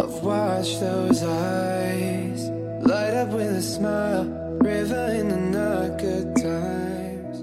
I've watched those eyes light up with a smile, river in the good times.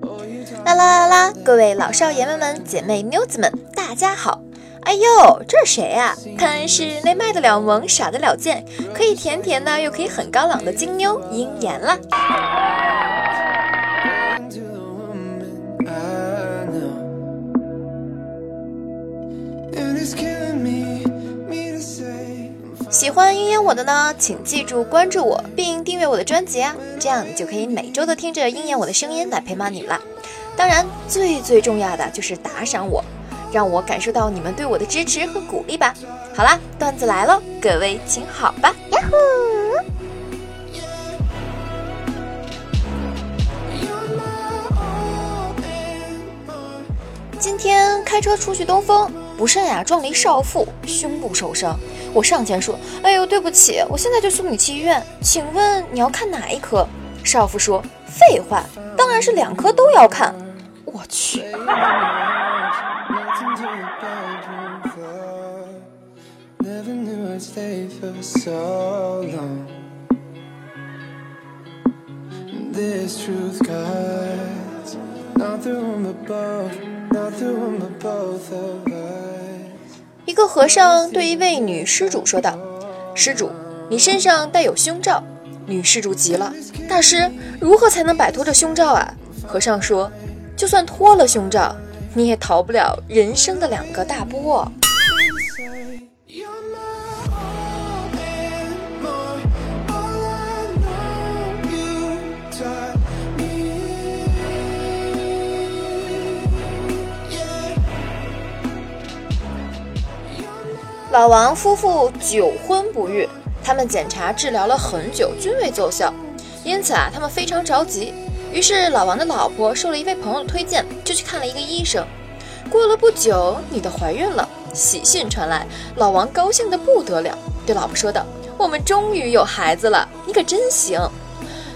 Oh, you 啦啦啦啦！各位老少爷们们、姐妹妞子们，大家好！哎呦，这是谁呀、看来是那卖得了萌、耍得了贱，可以甜甜的又可以很高冷的金妞鹰眼啦！喜欢鹰眼我的呢，请记住关注我，并订阅我的专辑啊，这样你就可以每周都听着鹰眼我的声音来陪伴你啦。当然，最最重要的就是打赏我，让我感受到你们对我的支持和鼓励吧。好啦，段子来喽，各位请好吧，呀呼.今天开车出去兜风，不慎呀撞了一少妇，胸部受伤。我上前说：“哎呦，对不起，我现在就送你去医院。请问你要看哪一科？”少妇说：“废话，当然是两科都要看。”我去，一个和尚对一位女施主说道：“施主，你身上带有胸罩。”女施主急了：“大师，如何才能摆脱这胸罩啊？”和尚说：“就算脱了胸罩，你也逃不了人生的两个大波。”老王夫妇久婚不育，他们检查治疗了很久，均未奏效，因此啊，他们非常着急。于是老王的老婆受了一位朋友的推荐，就去看了一个医生。过了不久，女的怀孕了，喜讯传来，老王高兴得不得了，对老婆说道：“我们终于有孩子了，你可真行。”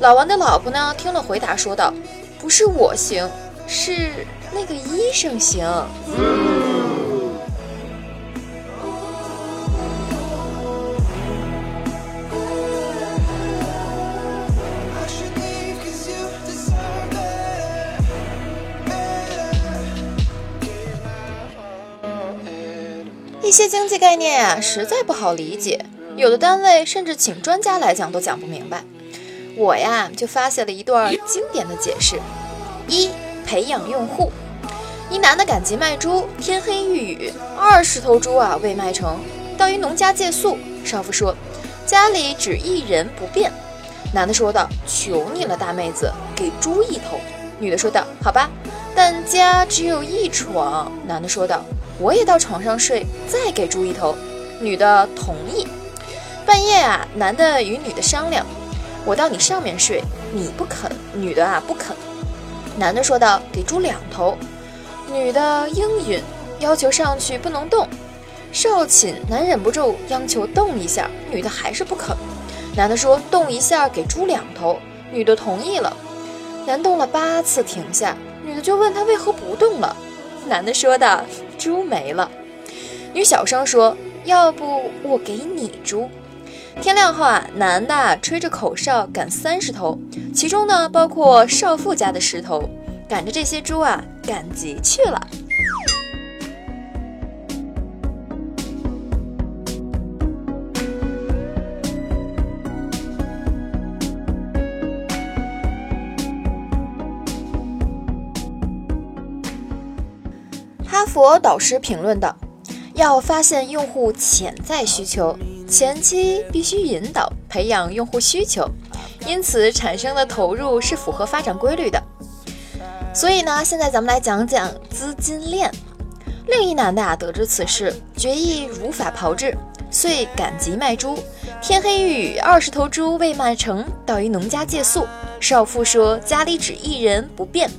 老王的老婆呢，听了回答说道：“不是我行，是那个医生行。”些经济概念啊，实在不好理解，有的单位甚至请专家来讲都讲不明白。我呀，就发现了一段经典的解释：一、培养用户。一男的赶集卖猪，天黑欲雨，二十头猪啊未卖成，到一农家借宿。少妇说：“家里只一人不便。”男的说道：“求你了，大妹子，给猪一头。”女的说道：“好吧，但家只有一床。”男的说道：“我也到床上睡，再给猪一头。”女的同意。半夜啊，男的与女的商量：“我到你上面睡，你不肯。”女的啊不肯。男的说道：“给猪两头。”女的应允，要求上去不能动。少寝，男忍不住央求动一下，女的还是不肯。男的说动一下给猪两头，女的同意了。男动了八次停下，女的就问他为何不动了。男的说道：“猪没了。”女小声说：“要不我给你猪。”天亮后啊，男的吹着口哨赶三十头，其中呢包括少妇家的十头，赶着这些猪啊赶集去了。哈佛导师评论道：“要发现用户潜在需求，前期必须引导培养用户需求，因此产生的投入是符合发展规律的。所以呢，现在咱们来讲讲资金链。另一男的啊，得知此事，决意如法炮制，遂赶集卖猪。天黑欲雨，二十头猪未卖成，到一农家借宿。少妇说家里只一人，不便。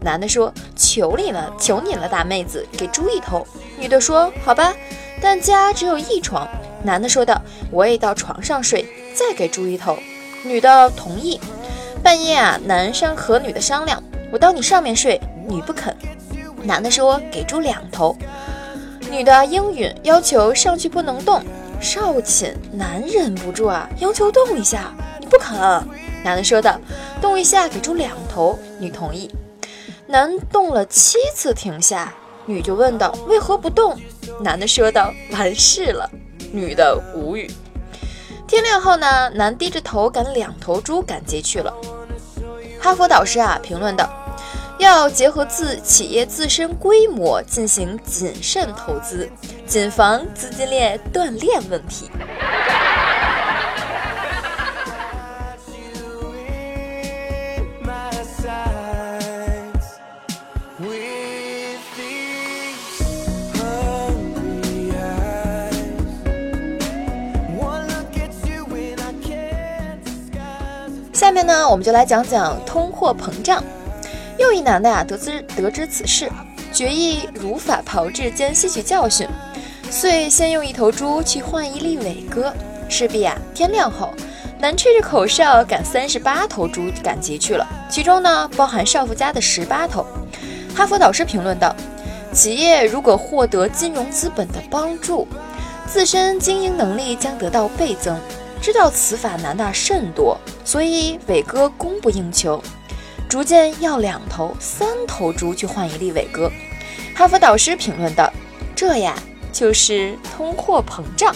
男的说：“求你了，求你了，大妹子，给猪一头。”女的说：“好吧，但家只有一床。”男的说道：“我也到床上睡，再给猪一头。”女的同意。半夜啊，男生和女的商量：“我到你上面睡。”女不肯。男的说：“给猪两头。”女的应允，要求上去不能动。少顷，男忍不住啊，要求动一下，你不肯。男的说道：“动一下，给猪两头。”女同意。男动了七次，停下。女就问道：“为何不动？”男的说道：“完事了。”女的无语。天亮后呢，男低着头赶两头猪赶集去了。哈佛导师啊评论道：“要结合自企业自身规模进行谨慎投资，谨防资金链断裂问题。”我们就来讲讲通货膨胀。又一男的呀，得知得知此事，决意如法炮制兼吸取教训，遂先用一头猪去换一粒伟哥。势必啊，天亮后，男吹着口哨赶三十八头猪赶集去了，其中呢，包含少妇家的十八头。哈佛导师评论道：企业如果获得金融资本的帮助，自身经营能力将得到倍增。知道此法难的甚多，所以伟哥供不应求，逐渐要两头、三头猪去换一粒伟哥。哈佛导师评论道：“这呀，就是通货膨胀。”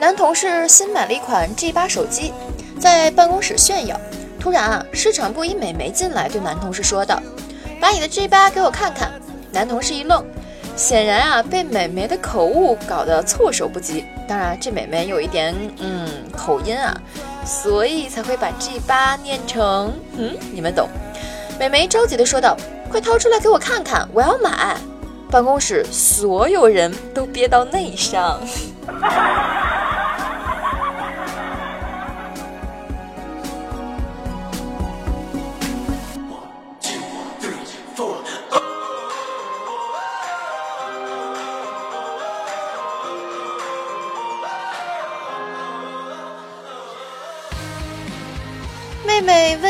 男同事新买了一款 G 八手机，在办公室炫耀。突然啊，市场部一美眉进来，对男同事说道：“把你的 G 八给我看看。”男同事一愣，显然啊，被美眉的口误搞得措手不及。当然，这美眉有一点嗯口音啊，所以才会把 G 八念成嗯，你们懂。美眉着急地说道：“快掏出来给我看看，我要买。”办公室所有人都憋到内伤。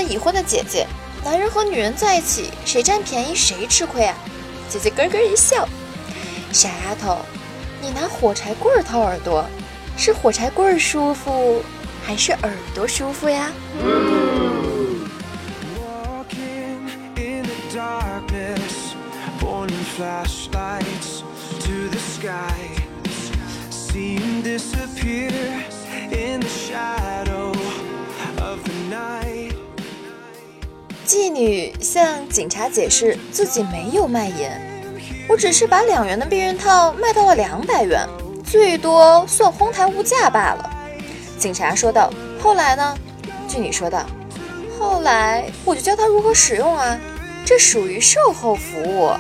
已婚的姐姐：“男人和女人在一起，谁占便宜谁吃亏啊？”姐姐咯咯一笑：“傻丫头，你拿火柴棍掏耳朵，是火柴棍舒服，还是耳朵舒服呀？”妓女向警察解释自己没有卖淫，我只是把两元的避孕套卖到了两百元，最多算哄抬物价罢了。警察说道。后来呢？妓女说道。后来我就教他如何使用啊，这属于售后服务。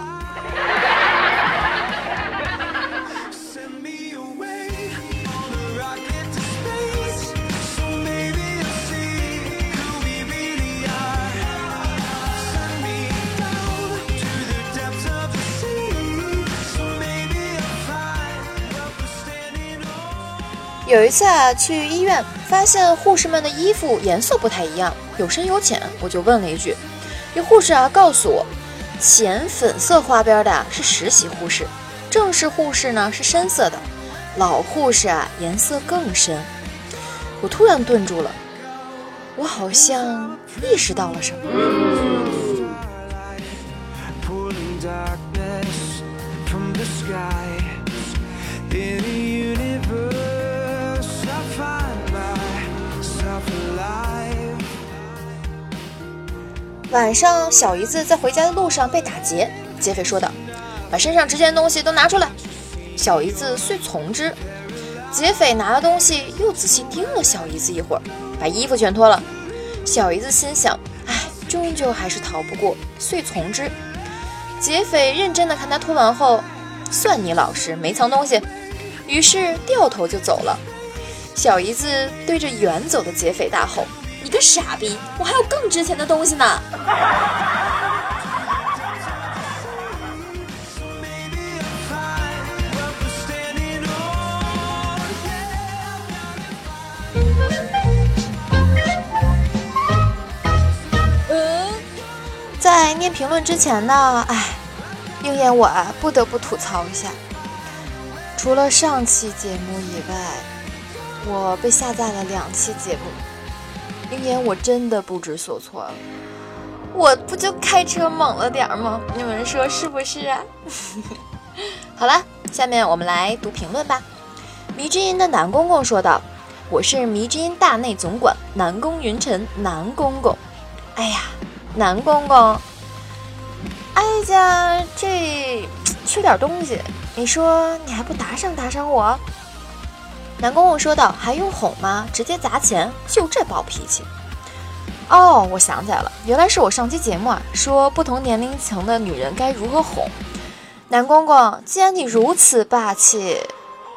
有一次啊，去医院发现护士们的衣服颜色不太一样，有深有浅，我就问了一句。这护士啊告诉我，浅粉色花边的是实习护士，正式护士呢是深色的，老护士啊颜色更深。我突然顿住了，我好像意识到了什么。晚上，小姨子在回家的路上被打劫，劫匪说道：“把身上值钱的东西都拿出来。”小姨子遂从之。劫匪拿了东西，又仔细盯了小姨子一会儿，把衣服全脱了。小姨子心想：“哎，终究还是逃不过，遂从之。”劫匪认真的看他脱完后，算你老实，没藏东西，于是掉头就走了。小姨子对着远走的劫匪大吼。你个傻逼，我还有更值钱的东西呢。在念评论之前呢，哎，应验我啊，不得不吐槽一下，除了上期节目以外，我被下载了两期节目。今年我真的不知所措了，我不就开车猛了点吗？你们说是不是啊？好了，下面我们来读评论吧。迷之音的南公公说道：“我是迷之音大内总管南宫云晨，南公公。哎呀，南公公，哀家这缺点东西，你说你还不打赏打赏我？”南公公说道：“还用哄吗？直接砸钱，就这暴脾气。”哦，我想起来了，原来是我上期节目啊，说不同年龄层的女人该如何哄。南公公，既然你如此霸气，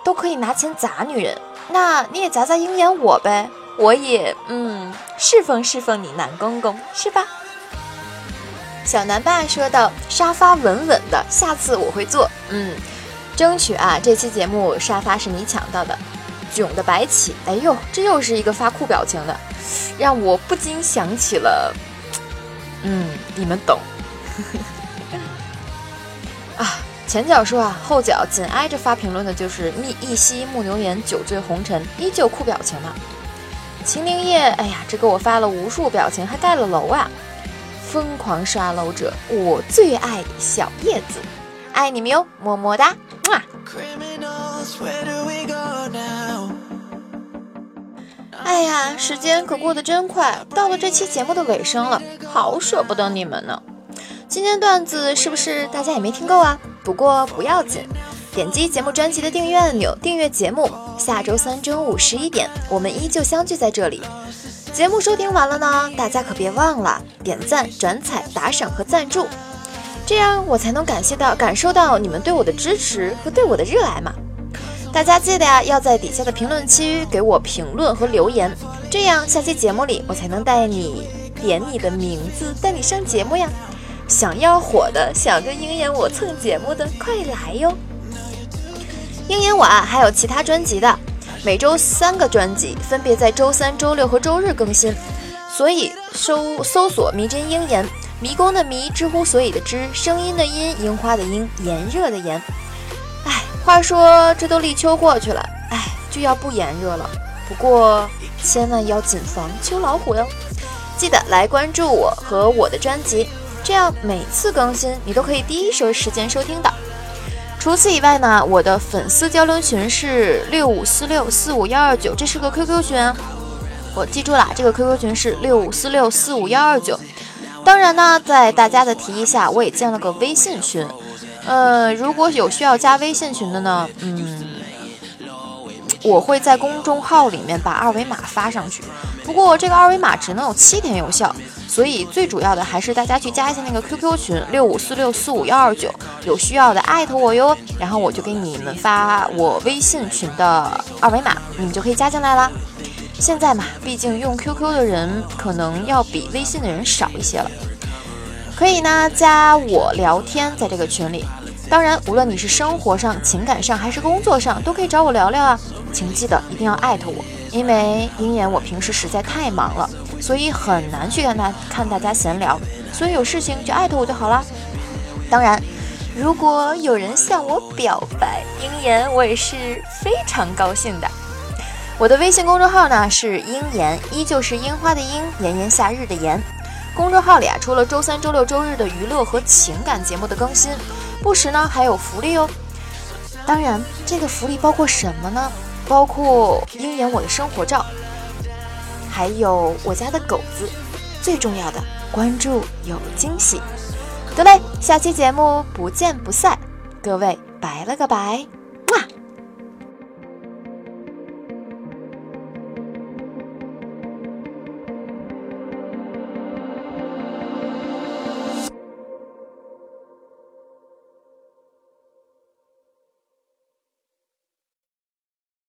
都可以拿钱砸女人，那你也砸砸鹰眼我呗，我也嗯侍奉侍奉你南公公是吧？小南爸说道：“沙发稳稳的，下次我会坐，嗯，争取啊，这期节目沙发是你抢到的。”囧的白起，哎呦，这又是一个发酷表情的，让我不禁想起了，嗯，你们懂。啊，前脚说啊，后脚紧挨着发评论的就是密一夕木牛言酒醉红尘，依旧酷表情嘛。秦灵叶，哎呀，这给我发了无数表情，还盖了楼啊！疯狂刷楼者，我最爱小叶子，爱你们哟，么么哒，么。哎呀，时间可过得真快，到了这期节目的尾声了，好舍不得你们呢。今天段子是不是大家也没听够啊？不过不要紧，点击节目专辑的订阅按钮，订阅节目。下周三中午十一点，我们依旧相聚在这里。节目收听完了呢，大家可别忘了点赞、转采、打赏和赞助，这样我才能感谢到、感受到你们对我的支持和对我的热爱嘛。大家记得呀，要在底下的评论区给我评论和留言，这样下期节目里我才能带你点你的名字，带你上节目呀。想要火的，想跟鹰眼我蹭节目的，快来哟！鹰眼我啊，还有其他专辑的，每周三个专辑，分别在周三、周六和周日更新。所以搜搜索“迷真鹰眼”，迷宫的迷，知乎所以的知，声音的音，樱花的樱，炎热的炎。话说这都立秋过去了，哎，就要不炎热了。不过千万要谨防秋老虎哟！记得来关注我和我的专辑。这样每次更新你都可以第一时时间收听的。除此以外呢，我的粉丝交流群是六五四六四五幺二九，这是个 QQ 群，我记住了，这个 QQ 群是六五四六四五幺二九。当然呢，在大家的提议下，我也建了个微信群。呃，如果有需要加微信群的呢，嗯，我会在公众号里面把二维码发上去。不过这个二维码只能有七天有效。所以最主要的还是大家去加一下那个 QQ 群六五四六四五幺二九，有需要的艾特我哟，然后我就给你们发我微信群的二维码，你们就可以加进来啦。现在嘛，毕竟用 QQ 的人可能要比微信的人少一些了，可以呢加我聊天在这个群里。当然，无论你是生活上、情感上还是工作上，都可以找我聊聊啊。请记得一定要艾特我，因为鹰眼我平时实在太忙了。所以很难去跟大看大家闲聊，所以有事情就艾特我就好了。当然，如果有人向我表白，鹰眼我也是非常高兴的。我的微信公众号呢是鹰眼，依旧是樱花的樱，炎炎夏日的炎。公众号里啊，除了周三、周六、周日的娱乐和情感节目的更新，不时呢还有福利哦。当然，这个福利包括什么呢？包括鹰眼我的生活照。还有我家的狗子，最重要的关注有惊喜。得嘞，下期节目不见不散，各位拜了个拜，哇。